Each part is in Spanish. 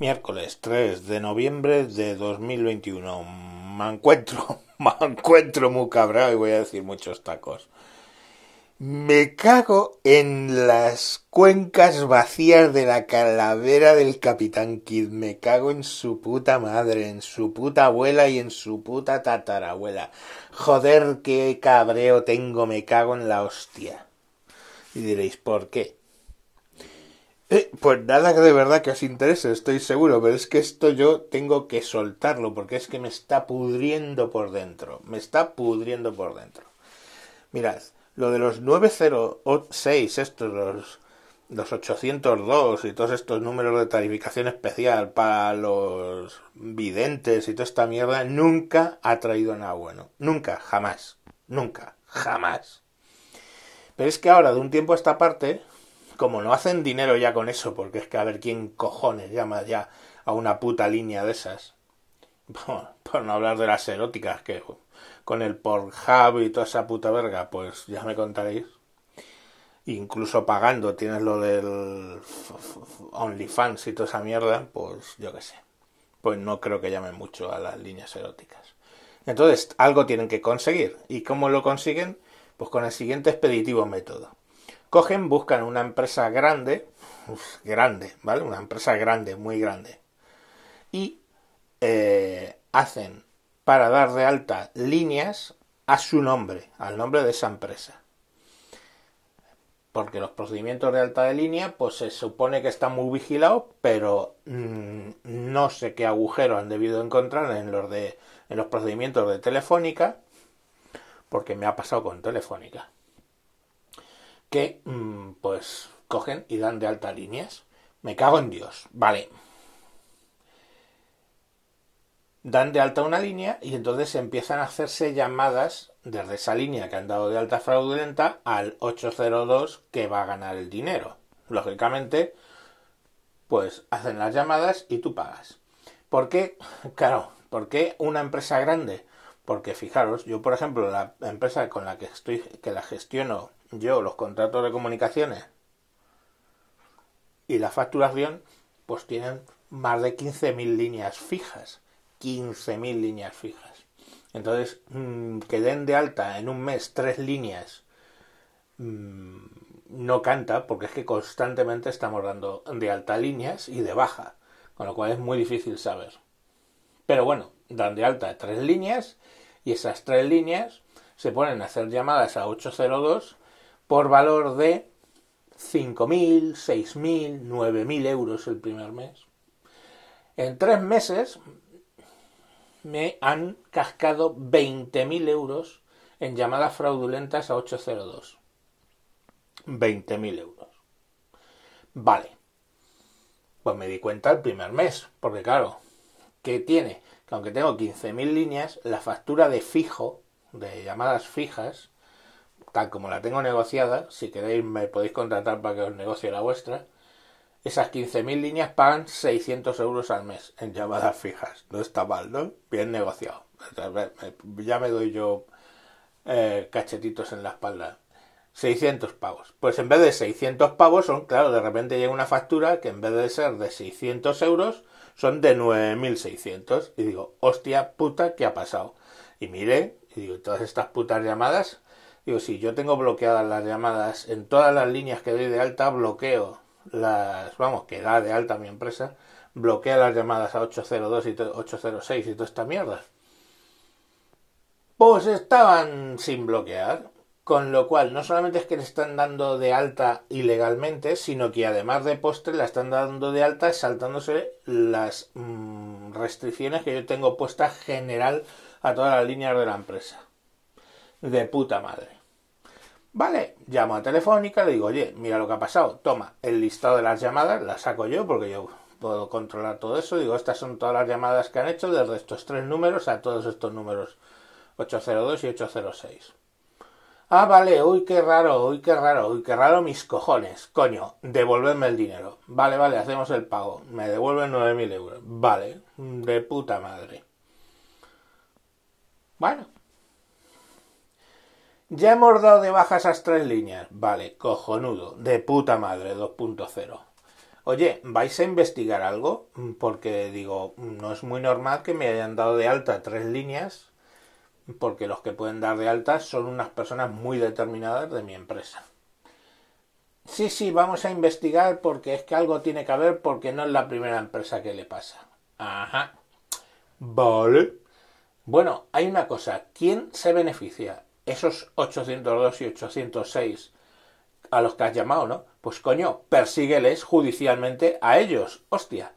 Miércoles 3 de noviembre de 2021. Me encuentro, me encuentro muy cabrado y voy a decir muchos tacos. Me cago en las cuencas vacías de la calavera del Capitán Kid. Me cago en su puta madre, en su puta abuela y en su puta tatarabuela. Joder, qué cabreo tengo, me cago en la hostia. Y diréis, ¿por qué? Eh, pues nada de verdad que os interese, estoy seguro, pero es que esto yo tengo que soltarlo porque es que me está pudriendo por dentro, me está pudriendo por dentro. Mirad, lo de los 906, estos, los, los 802 y todos estos números de tarificación especial para los videntes y toda esta mierda, nunca ha traído nada bueno. Nunca, jamás, nunca, jamás. Pero es que ahora, de un tiempo a esta parte, como no hacen dinero ya con eso, porque es que a ver quién cojones llama ya a una puta línea de esas. Por, no hablar de las eróticas, que con el Pornhub y toda esa puta verga, pues ya me contaréis. Incluso pagando tienes lo del OnlyFans y toda esa mierda, pues yo qué sé. Pues no creo que llamen mucho a las líneas eróticas. Entonces, algo tienen que conseguir. ¿Y cómo lo consiguen? Pues con el siguiente expeditivo método cogen, buscan una empresa grande, grande, ¿vale? Una empresa grande, muy grande, y eh, hacen para dar de alta líneas a su nombre, al nombre de esa empresa. Porque los procedimientos de alta de línea, pues se supone que están muy vigilados, pero mm, no sé qué agujero han debido encontrar en los de en los procedimientos de Telefónica, porque me ha pasado con Telefónica que mm, pues cogen y dan de alta líneas. Me cago en Dios. Vale. Dan de alta una línea y entonces empiezan a hacerse llamadas desde esa línea que han dado de alta fraudulenta al 802 que va a ganar el dinero. Lógicamente, pues hacen las llamadas y tú pagas. ¿Por qué? Claro, ¿por qué una empresa grande? Porque fijaros, yo por ejemplo, la empresa con la que estoy, que la gestiono yo los contratos de comunicaciones y la facturación, pues tienen más de 15.000 líneas fijas. 15.000 líneas fijas. Entonces, mm, que den de alta en un mes tres líneas mm, no canta porque es que constantemente estamos dando de alta líneas y de baja, con lo cual es muy difícil saber. Pero bueno, dan de alta tres líneas y esas tres líneas se ponen a hacer llamadas a 802 por valor de 5.000, 6.000, 9.000 euros el primer mes. En tres meses me han cascado 20.000 euros en llamadas fraudulentas a 802. 20.000 euros. Vale. Pues me di cuenta el primer mes, porque claro, ¿qué tiene? Que aunque tengo 15.000 líneas, la factura de fijo, de llamadas fijas, tal como la tengo negociada, si queréis me podéis contratar para que os negocie la vuestra, esas 15.000 líneas pagan 600 euros al mes en llamadas fijas. No está mal, ¿no? Bien negociado. Ya me doy yo eh, cachetitos en la espalda. 600 pavos. Pues en vez de 600 pavos son, claro, de repente llega una factura que en vez de ser de 600 euros son de 9.600. Y digo, hostia puta, ¿qué ha pasado? Y mire, y digo, todas estas putas llamadas Digo, si yo tengo bloqueadas las llamadas en todas las líneas que doy de alta, bloqueo las, vamos, que da de alta mi empresa, bloquea las llamadas a 802 y 806 y toda esta mierda. Pues estaban sin bloquear, con lo cual no solamente es que le están dando de alta ilegalmente, sino que además de postre la están dando de alta saltándose las mm, restricciones que yo tengo puestas general a todas las líneas de la empresa de puta madre. Vale, llamo a Telefónica, le digo, oye, mira lo que ha pasado, toma el listado de las llamadas, las saco yo porque yo puedo controlar todo eso, digo, estas son todas las llamadas que han hecho desde estos tres números a todos estos números 802 y 806. Ah, vale, uy, qué raro, uy, qué raro, uy, qué raro mis cojones. Coño, devolverme el dinero. Vale, vale, hacemos el pago. Me devuelven 9.000 euros. Vale, de puta madre. Bueno, ya hemos dado de baja esas tres líneas. Vale, cojonudo. De puta madre, 2.0. oye, ¿vais a investigar algo? Porque digo, no es muy normal que me hayan dado de alta tres líneas, porque los que pueden dar de alta son unas personas muy determinadas de mi empresa. Sí, sí, vamos a investigar porque es que algo tiene que haber porque no es la primera empresa que le pasa. Ajá. Vale. Bueno, hay una cosa. ¿Quién se beneficia? Esos 802 y 806 a los que has llamado, ¿no? Pues coño, persígueles judicialmente a ellos. Hostia.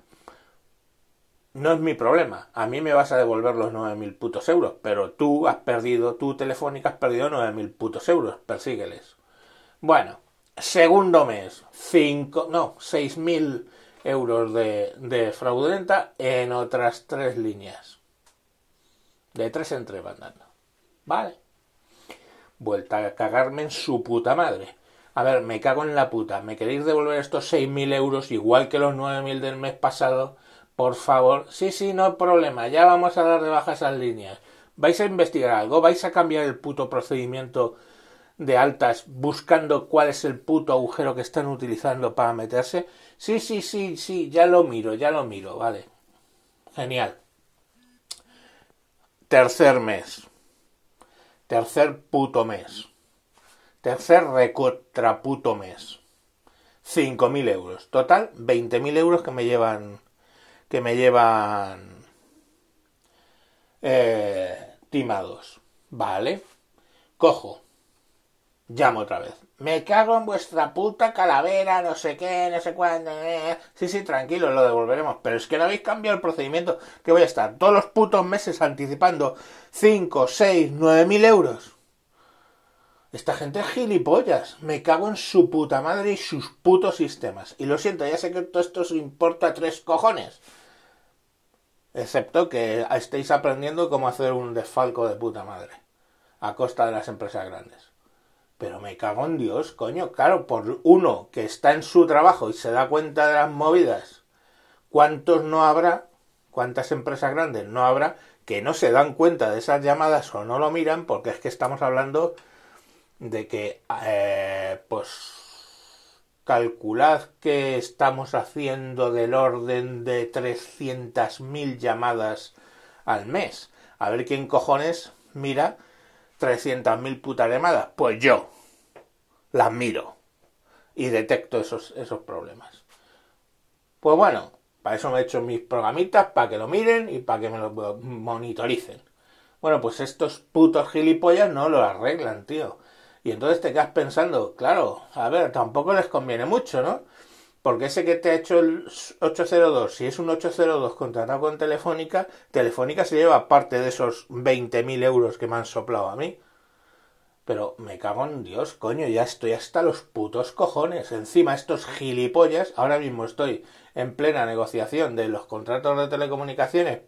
No es mi problema. A mí me vas a devolver los 9.000 putos euros. Pero tú has perdido, tú Telefónica has perdido 9.000 putos euros. Persígueles. Bueno, segundo mes. 5, no, 6.000 euros de, de fraudulenta en otras tres líneas. De tres en tres Vale. Vuelta a cagarme en su puta madre. A ver, me cago en la puta. ¿Me queréis devolver estos 6.000 euros igual que los 9.000 del mes pasado? Por favor. Sí, sí, no hay problema. Ya vamos a dar de baja esas líneas. ¿Vais a investigar algo? ¿Vais a cambiar el puto procedimiento de altas buscando cuál es el puto agujero que están utilizando para meterse? Sí, sí, sí, sí, ya lo miro, ya lo miro, vale. Genial. Tercer mes. Tercer puto mes. Tercer recontraputo mes. 5.000 euros. Total, 20.000 euros que me llevan. Que me llevan. Eh, timados. Vale. Cojo. Llamo otra vez. Me cago en vuestra puta calavera, no sé qué, no sé cuándo. Eh. Sí, sí, tranquilo, lo devolveremos. Pero es que no habéis cambiado el procedimiento. Que voy a estar todos los putos meses anticipando 5, 6, 9 mil euros. Esta gente es gilipollas. Me cago en su puta madre y sus putos sistemas. Y lo siento, ya sé que todo esto os importa tres cojones. Excepto que estéis aprendiendo cómo hacer un desfalco de puta madre. A costa de las empresas grandes. Pero me cago en Dios, coño. Claro, por uno que está en su trabajo y se da cuenta de las movidas, ¿cuántos no habrá? ¿Cuántas empresas grandes no habrá que no se dan cuenta de esas llamadas o no lo miran? Porque es que estamos hablando de que, eh, pues, calculad que estamos haciendo del orden de 300.000 llamadas al mes. A ver quién cojones mira 300.000 putas llamadas. Pues yo las miro y detecto esos, esos problemas. Pues bueno, para eso me he hecho mis programitas, para que lo miren y para que me lo monitoricen. Bueno, pues estos putos gilipollas no lo arreglan, tío. Y entonces te quedas pensando, claro, a ver, tampoco les conviene mucho, ¿no? Porque ese que te ha hecho el 802, si es un 802 contratado con Telefónica, Telefónica se lleva parte de esos 20.000 euros que me han soplado a mí. Pero me cago en Dios, coño, ya estoy hasta los putos cojones. Encima estos gilipollas, ahora mismo estoy en plena negociación de los contratos de telecomunicaciones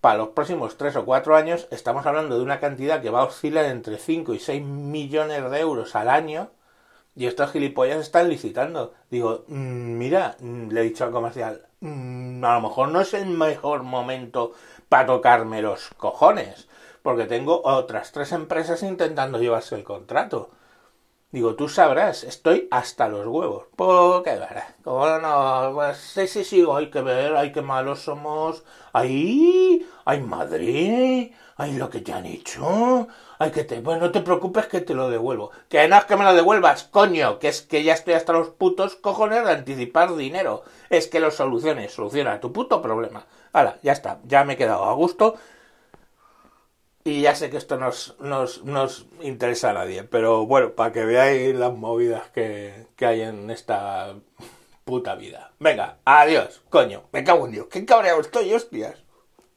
para los próximos tres o cuatro años estamos hablando de una cantidad que va a oscilar entre 5 y 6 millones de euros al año y estos gilipollas están licitando. Digo, mm, mira, mm, le he dicho al comercial, mm, a lo mejor no es el mejor momento para tocarme los cojones, porque tengo otras tres empresas intentando llevarse el contrato. Digo, tú sabrás, estoy hasta los huevos. Pues qué. Como no, pues sí, sí, sí, hay que ver, ay, qué malos somos. Ay, ay, madre, ay, lo que te han hecho. Ay, que te, bueno, no te preocupes que te lo devuelvo. Que no es que me lo devuelvas, coño, que es que ya estoy hasta los putos cojones de anticipar dinero. Es que lo soluciones, soluciona tu puto problema. Hala, ya está, ya me he quedado a gusto. Y ya sé que esto nos, nos, nos interesa a nadie, pero bueno, para que veáis las movidas que, que hay en esta puta vida. Venga, adiós, coño, me cago en Dios, qué cabreado estoy, hostias.